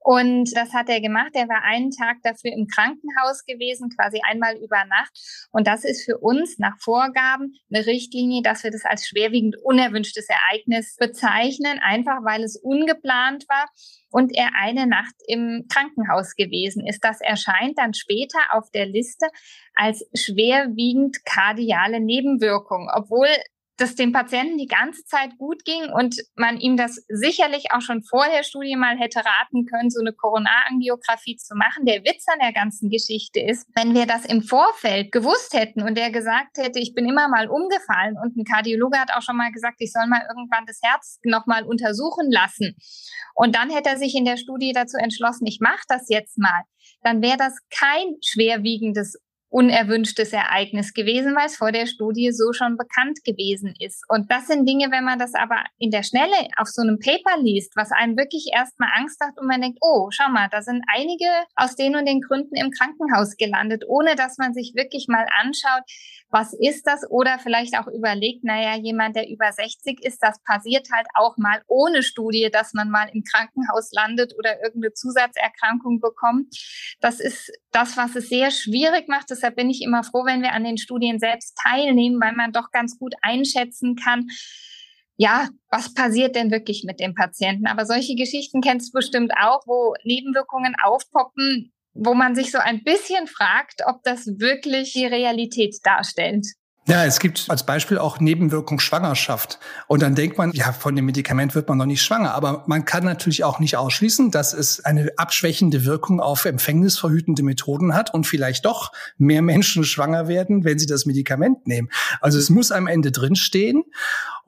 Und das hat er gemacht. Er war einen Tag dafür im Krankenhaus gewesen, quasi einmal über Nacht. Und das ist für uns nach Vorgaben eine Richtlinie, dass wir das als schwerwiegend unerwünschtes Ereignis bezeichnen, einfach weil es ungeplant war und er eine Nacht im Krankenhaus gewesen ist. Das erscheint dann später auf der Liste als schwerwiegend kardiale Nebenwirkung, obwohl dass dem Patienten die ganze Zeit gut ging und man ihm das sicherlich auch schon vor der Studie mal hätte raten können, so eine Koronarangiographie zu machen. Der Witz an der ganzen Geschichte ist, wenn wir das im Vorfeld gewusst hätten und der gesagt hätte, ich bin immer mal umgefallen und ein Kardiologe hat auch schon mal gesagt, ich soll mal irgendwann das Herz nochmal untersuchen lassen. Und dann hätte er sich in der Studie dazu entschlossen, ich mache das jetzt mal. Dann wäre das kein schwerwiegendes unerwünschtes Ereignis gewesen, weil es vor der Studie so schon bekannt gewesen ist. Und das sind Dinge, wenn man das aber in der Schnelle auf so einem Paper liest, was einem wirklich erstmal Angst macht und man denkt, oh, schau mal, da sind einige aus den und den Gründen im Krankenhaus gelandet, ohne dass man sich wirklich mal anschaut, was ist das? Oder vielleicht auch überlegt, naja, jemand, der über 60 ist, das passiert halt auch mal ohne Studie, dass man mal im Krankenhaus landet oder irgendeine Zusatzerkrankung bekommt. Das ist das, was es sehr schwierig macht. Deshalb bin ich immer froh, wenn wir an den Studien selbst teilnehmen, weil man doch ganz gut einschätzen kann, ja, was passiert denn wirklich mit dem Patienten? Aber solche Geschichten kennst du bestimmt auch, wo Nebenwirkungen aufpoppen, wo man sich so ein bisschen fragt, ob das wirklich die Realität darstellt. Ja, es gibt als Beispiel auch Nebenwirkung Schwangerschaft. Und dann denkt man, ja, von dem Medikament wird man noch nicht schwanger. Aber man kann natürlich auch nicht ausschließen, dass es eine abschwächende Wirkung auf empfängnisverhütende Methoden hat und vielleicht doch mehr Menschen schwanger werden, wenn sie das Medikament nehmen. Also es muss am Ende drinstehen.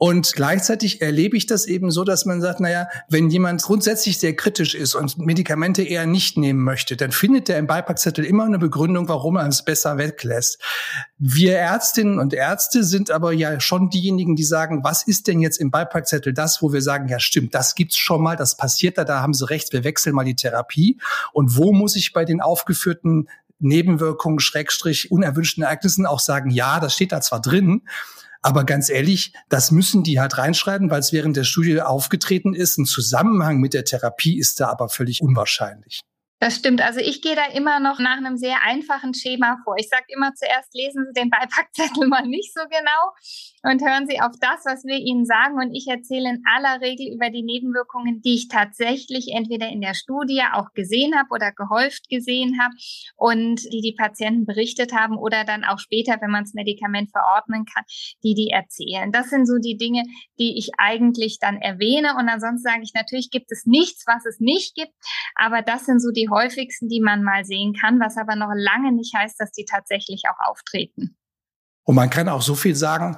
Und gleichzeitig erlebe ich das eben so, dass man sagt, naja, wenn jemand grundsätzlich sehr kritisch ist und Medikamente eher nicht nehmen möchte, dann findet er im Beipackzettel immer eine Begründung, warum er es besser weglässt. Wir Ärztinnen und Ärzte sind aber ja schon diejenigen, die sagen, was ist denn jetzt im Beipackzettel das, wo wir sagen, ja stimmt, das gibt's schon mal, das passiert da, da haben Sie recht, wir wechseln mal die Therapie. Und wo muss ich bei den aufgeführten Nebenwirkungen, Schrägstrich, unerwünschten Ereignissen auch sagen, ja, das steht da zwar drin, aber ganz ehrlich, das müssen die halt reinschreiben, weil es während der Studie aufgetreten ist. Ein Zusammenhang mit der Therapie ist da aber völlig unwahrscheinlich. Das stimmt. Also ich gehe da immer noch nach einem sehr einfachen Schema vor. Ich sage immer zuerst, lesen Sie den Beipackzettel mal nicht so genau und hören Sie auf das, was wir Ihnen sagen. Und ich erzähle in aller Regel über die Nebenwirkungen, die ich tatsächlich entweder in der Studie auch gesehen habe oder gehäuft gesehen habe und die die Patienten berichtet haben oder dann auch später, wenn man das Medikament verordnen kann, die die erzählen. Das sind so die Dinge, die ich eigentlich dann erwähne. Und ansonsten sage ich, natürlich gibt es nichts, was es nicht gibt. Aber das sind so die häufigsten, die man mal sehen kann, was aber noch lange nicht heißt, dass die tatsächlich auch auftreten. Und man kann auch so viel sagen,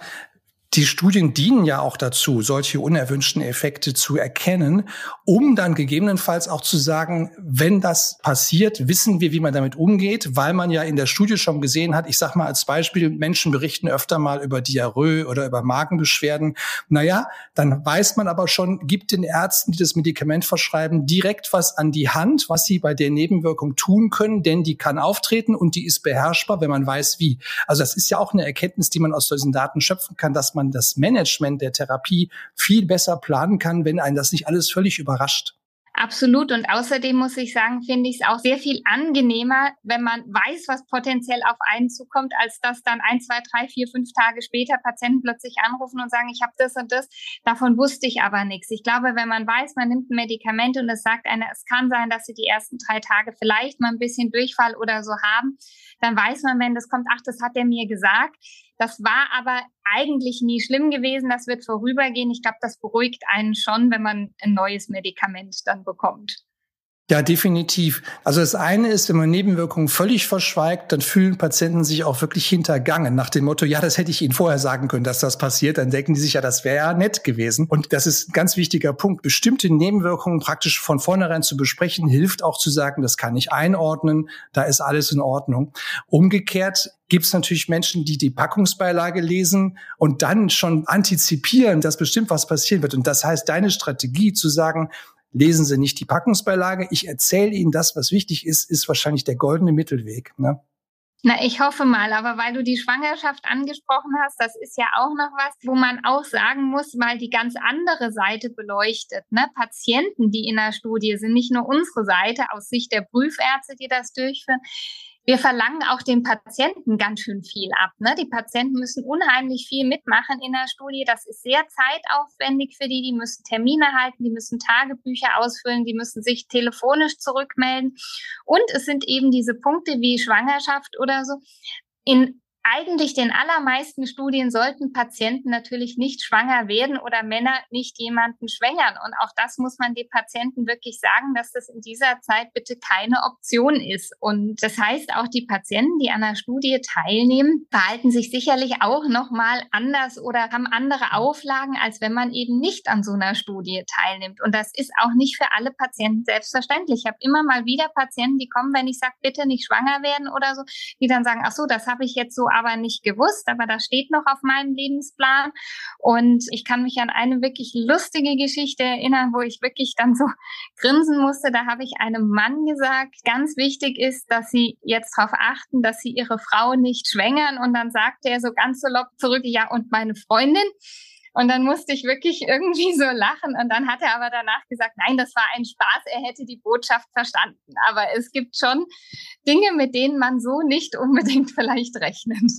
die Studien dienen ja auch dazu, solche unerwünschten Effekte zu erkennen, um dann gegebenenfalls auch zu sagen, wenn das passiert, wissen wir, wie man damit umgeht, weil man ja in der Studie schon gesehen hat, ich sage mal als Beispiel, Menschen berichten öfter mal über Diarrhoe oder über Magenbeschwerden. Naja, dann weiß man aber schon, gibt den Ärzten, die das Medikament verschreiben, direkt was an die Hand, was sie bei der Nebenwirkung tun können, denn die kann auftreten und die ist beherrschbar, wenn man weiß, wie. Also das ist ja auch eine Erkenntnis, die man aus diesen Daten schöpfen kann, dass man man das Management der Therapie viel besser planen kann, wenn einen das nicht alles völlig überrascht. Absolut. Und außerdem muss ich sagen, finde ich es auch sehr viel angenehmer, wenn man weiß, was potenziell auf einen zukommt, als dass dann ein, zwei, drei, vier, fünf Tage später Patienten plötzlich anrufen und sagen, ich habe das und das. Davon wusste ich aber nichts. Ich glaube, wenn man weiß, man nimmt ein Medikament und es sagt einer, es kann sein, dass sie die ersten drei Tage vielleicht mal ein bisschen Durchfall oder so haben, dann weiß man, wenn das kommt, ach, das hat er mir gesagt. Das war aber eigentlich nie schlimm gewesen. Das wird vorübergehen. Ich glaube, das beruhigt einen schon, wenn man ein neues Medikament dann bekommt. Ja, definitiv. Also das eine ist, wenn man Nebenwirkungen völlig verschweigt, dann fühlen Patienten sich auch wirklich hintergangen nach dem Motto, ja, das hätte ich Ihnen vorher sagen können, dass das passiert. Dann denken die sich ja, das wäre ja nett gewesen. Und das ist ein ganz wichtiger Punkt. Bestimmte Nebenwirkungen praktisch von vornherein zu besprechen, hilft auch zu sagen, das kann ich einordnen, da ist alles in Ordnung. Umgekehrt gibt es natürlich Menschen, die die Packungsbeilage lesen und dann schon antizipieren, dass bestimmt was passieren wird. Und das heißt, deine Strategie zu sagen, lesen Sie nicht die Packungsbeilage. Ich erzähle Ihnen das, was wichtig ist, ist wahrscheinlich der goldene Mittelweg. Ne? Na, ich hoffe mal, aber weil du die Schwangerschaft angesprochen hast, das ist ja auch noch was, wo man auch sagen muss, weil die ganz andere Seite beleuchtet. Ne? Patienten, die in der Studie sind, nicht nur unsere Seite aus Sicht der Prüfärzte, die das durchführen, wir verlangen auch den Patienten ganz schön viel ab. Ne? Die Patienten müssen unheimlich viel mitmachen in der Studie. Das ist sehr zeitaufwendig für die. Die müssen Termine halten, die müssen Tagebücher ausfüllen, die müssen sich telefonisch zurückmelden. Und es sind eben diese Punkte wie Schwangerschaft oder so. In eigentlich den allermeisten Studien sollten Patienten natürlich nicht schwanger werden oder Männer nicht jemanden schwängern. Und auch das muss man den Patienten wirklich sagen, dass das in dieser Zeit bitte keine Option ist. Und das heißt, auch die Patienten, die an der Studie teilnehmen, verhalten sich sicherlich auch nochmal anders oder haben andere Auflagen, als wenn man eben nicht an so einer Studie teilnimmt. Und das ist auch nicht für alle Patienten selbstverständlich. Ich habe immer mal wieder Patienten, die kommen, wenn ich sage, bitte nicht schwanger werden oder so, die dann sagen, ach so, das habe ich jetzt so aber nicht gewusst, aber das steht noch auf meinem Lebensplan. Und ich kann mich an eine wirklich lustige Geschichte erinnern, wo ich wirklich dann so grinsen musste. Da habe ich einem Mann gesagt, ganz wichtig ist, dass Sie jetzt darauf achten, dass Sie Ihre Frau nicht schwängern. Und dann sagte er so ganz salopp zurück, ja, und meine Freundin. Und dann musste ich wirklich irgendwie so lachen. Und dann hat er aber danach gesagt, nein, das war ein Spaß, er hätte die Botschaft verstanden. Aber es gibt schon Dinge, mit denen man so nicht unbedingt vielleicht rechnet.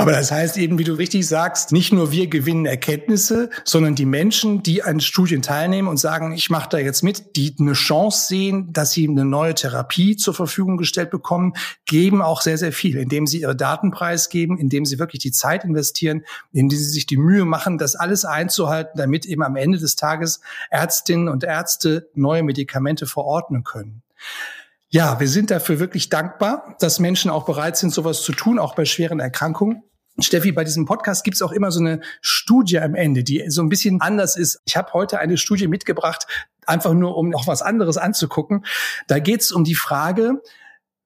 Aber das heißt eben, wie du richtig sagst, nicht nur wir gewinnen Erkenntnisse, sondern die Menschen, die an Studien teilnehmen und sagen, ich mache da jetzt mit, die eine Chance sehen, dass sie eine neue Therapie zur Verfügung gestellt bekommen, geben auch sehr, sehr viel, indem sie ihre Daten preisgeben, indem sie wirklich die Zeit investieren, indem sie sich die Mühe machen, das alles einzuhalten, damit eben am Ende des Tages Ärztinnen und Ärzte neue Medikamente verordnen können. Ja, wir sind dafür wirklich dankbar, dass Menschen auch bereit sind, sowas zu tun, auch bei schweren Erkrankungen. Steffi, bei diesem Podcast gibt's auch immer so eine Studie am Ende, die so ein bisschen anders ist. Ich habe heute eine Studie mitgebracht, einfach nur um noch was anderes anzugucken. Da geht's um die Frage,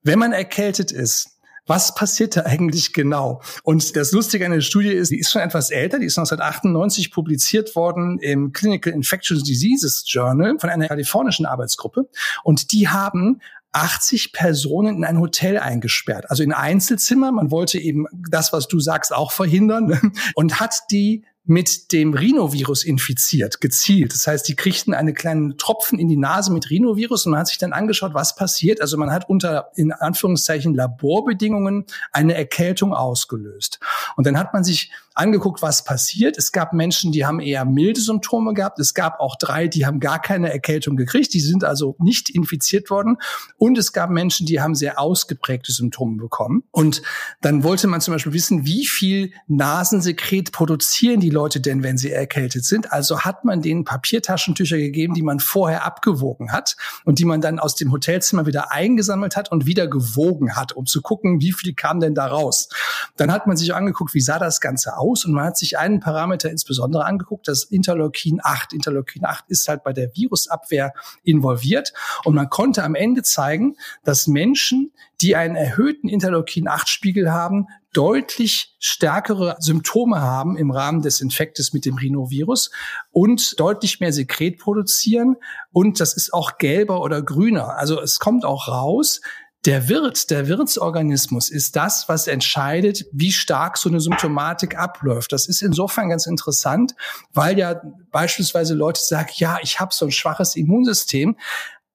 wenn man erkältet ist, was passiert da eigentlich genau? Und das Lustige an der Studie ist, die ist schon etwas älter, die ist 1998 publiziert worden im Clinical Infectious Diseases Journal von einer kalifornischen Arbeitsgruppe. Und die haben 80 Personen in ein Hotel eingesperrt, also in Einzelzimmer. Man wollte eben das, was du sagst, auch verhindern und hat die mit dem Rhinovirus infiziert, gezielt. Das heißt, die kriegten eine kleinen Tropfen in die Nase mit Rhinovirus und man hat sich dann angeschaut, was passiert. Also man hat unter, in Anführungszeichen, Laborbedingungen eine Erkältung ausgelöst. Und dann hat man sich angeguckt, was passiert. Es gab Menschen, die haben eher milde Symptome gehabt. Es gab auch drei, die haben gar keine Erkältung gekriegt. Die sind also nicht infiziert worden. Und es gab Menschen, die haben sehr ausgeprägte Symptome bekommen. Und dann wollte man zum Beispiel wissen, wie viel Nasensekret produzieren die Leute denn, wenn sie erkältet sind? Also hat man denen Papiertaschentücher gegeben, die man vorher abgewogen hat und die man dann aus dem Hotelzimmer wieder eingesammelt hat und wieder gewogen hat, um zu gucken, wie viel kam denn da raus. Dann hat man sich angeguckt, wie sah das Ganze aus? und man hat sich einen Parameter insbesondere angeguckt, das Interleukin 8. Interleukin 8 ist halt bei der Virusabwehr involviert und man konnte am Ende zeigen, dass Menschen, die einen erhöhten Interleukin-8-Spiegel haben, deutlich stärkere Symptome haben im Rahmen des Infektes mit dem Rhinovirus und deutlich mehr Sekret produzieren. Und das ist auch gelber oder grüner. Also es kommt auch raus, der Wirt, der Wirtsorganismus ist das, was entscheidet, wie stark so eine Symptomatik abläuft. Das ist insofern ganz interessant, weil ja beispielsweise Leute sagen, ja, ich habe so ein schwaches Immunsystem.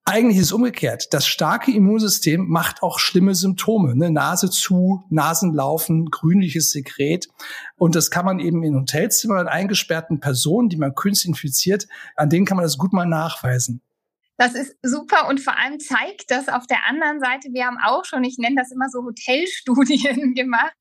Eigentlich ist es umgekehrt. Das starke Immunsystem macht auch schlimme Symptome. Ne? Nase zu, Nasenlaufen, grünliches Sekret. Und das kann man eben in Hotelzimmern eingesperrten Personen, die man künstlich infiziert, an denen kann man das gut mal nachweisen. Das ist super und vor allem zeigt das auf der anderen Seite, wir haben auch schon, ich nenne das immer so Hotelstudien gemacht.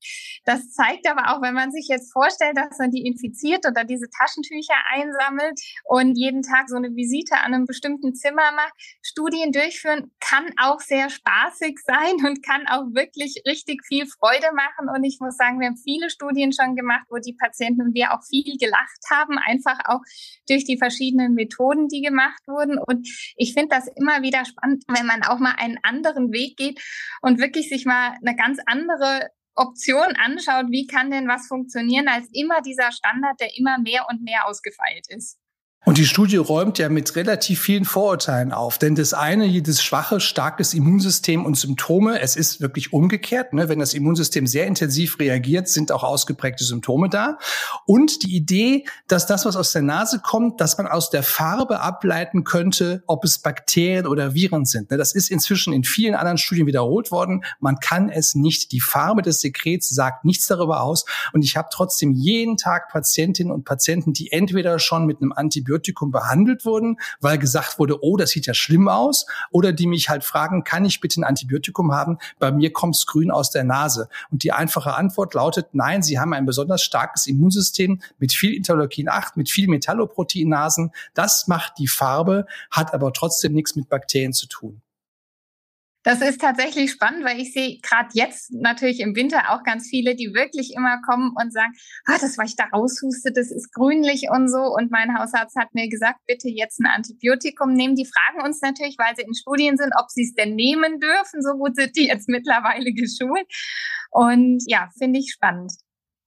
Das zeigt aber auch, wenn man sich jetzt vorstellt, dass man die infiziert oder diese Taschentücher einsammelt und jeden Tag so eine Visite an einem bestimmten Zimmer macht, Studien durchführen kann auch sehr spaßig sein und kann auch wirklich richtig viel Freude machen. Und ich muss sagen, wir haben viele Studien schon gemacht, wo die Patienten und wir auch viel gelacht haben, einfach auch durch die verschiedenen Methoden, die gemacht wurden. Und ich ich finde das immer wieder spannend, wenn man auch mal einen anderen Weg geht und wirklich sich mal eine ganz andere Option anschaut, wie kann denn was funktionieren, als immer dieser Standard, der immer mehr und mehr ausgefeilt ist. Und die Studie räumt ja mit relativ vielen Vorurteilen auf. Denn das eine, jedes schwache, starkes Immunsystem und Symptome, es ist wirklich umgekehrt. Ne? Wenn das Immunsystem sehr intensiv reagiert, sind auch ausgeprägte Symptome da. Und die Idee, dass das, was aus der Nase kommt, dass man aus der Farbe ableiten könnte, ob es Bakterien oder Viren sind. Ne? Das ist inzwischen in vielen anderen Studien wiederholt worden. Man kann es nicht. Die Farbe des Sekrets sagt nichts darüber aus. Und ich habe trotzdem jeden Tag Patientinnen und Patienten, die entweder schon mit einem Antibiotikum Antibiotikum behandelt wurden, weil gesagt wurde, oh, das sieht ja schlimm aus, oder die mich halt fragen, kann ich bitte ein Antibiotikum haben? Bei mir kommt's grün aus der Nase. Und die einfache Antwort lautet, nein, sie haben ein besonders starkes Immunsystem mit viel Interleukin 8, mit viel Metalloproteinasen. Das macht die Farbe, hat aber trotzdem nichts mit Bakterien zu tun. Das ist tatsächlich spannend, weil ich sehe gerade jetzt natürlich im Winter auch ganz viele, die wirklich immer kommen und sagen, ah, das, was ich da raushuste, das ist grünlich und so. Und mein Hausarzt hat mir gesagt, bitte jetzt ein Antibiotikum nehmen. Die fragen uns natürlich, weil sie in Studien sind, ob sie es denn nehmen dürfen. So gut sind die jetzt mittlerweile geschult. Und ja, finde ich spannend.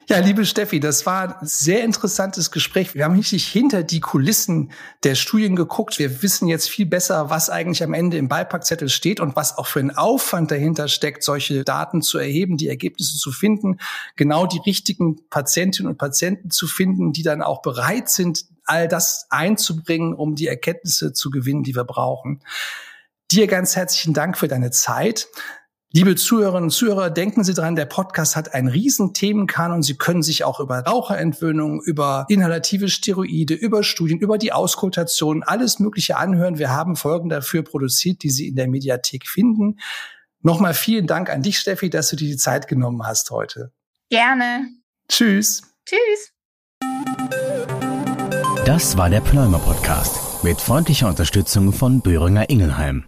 Ja, liebe Steffi, das war ein sehr interessantes Gespräch. Wir haben richtig hinter die Kulissen der Studien geguckt. Wir wissen jetzt viel besser, was eigentlich am Ende im Beipackzettel steht und was auch für ein Aufwand dahinter steckt, solche Daten zu erheben, die Ergebnisse zu finden, genau die richtigen Patientinnen und Patienten zu finden, die dann auch bereit sind, all das einzubringen, um die Erkenntnisse zu gewinnen, die wir brauchen. Dir ganz herzlichen Dank für deine Zeit. Liebe Zuhörerinnen und Zuhörer, denken Sie dran, der Podcast hat einen riesen Themenkanon. Sie können sich auch über Raucherentwöhnung, über inhalative Steroide, über Studien, über die Auskultation, alles Mögliche anhören. Wir haben Folgen dafür produziert, die Sie in der Mediathek finden. Nochmal vielen Dank an dich, Steffi, dass du dir die Zeit genommen hast heute. Gerne. Tschüss. Tschüss. Das war der Pneumer Podcast mit freundlicher Unterstützung von Böhringer Ingelheim.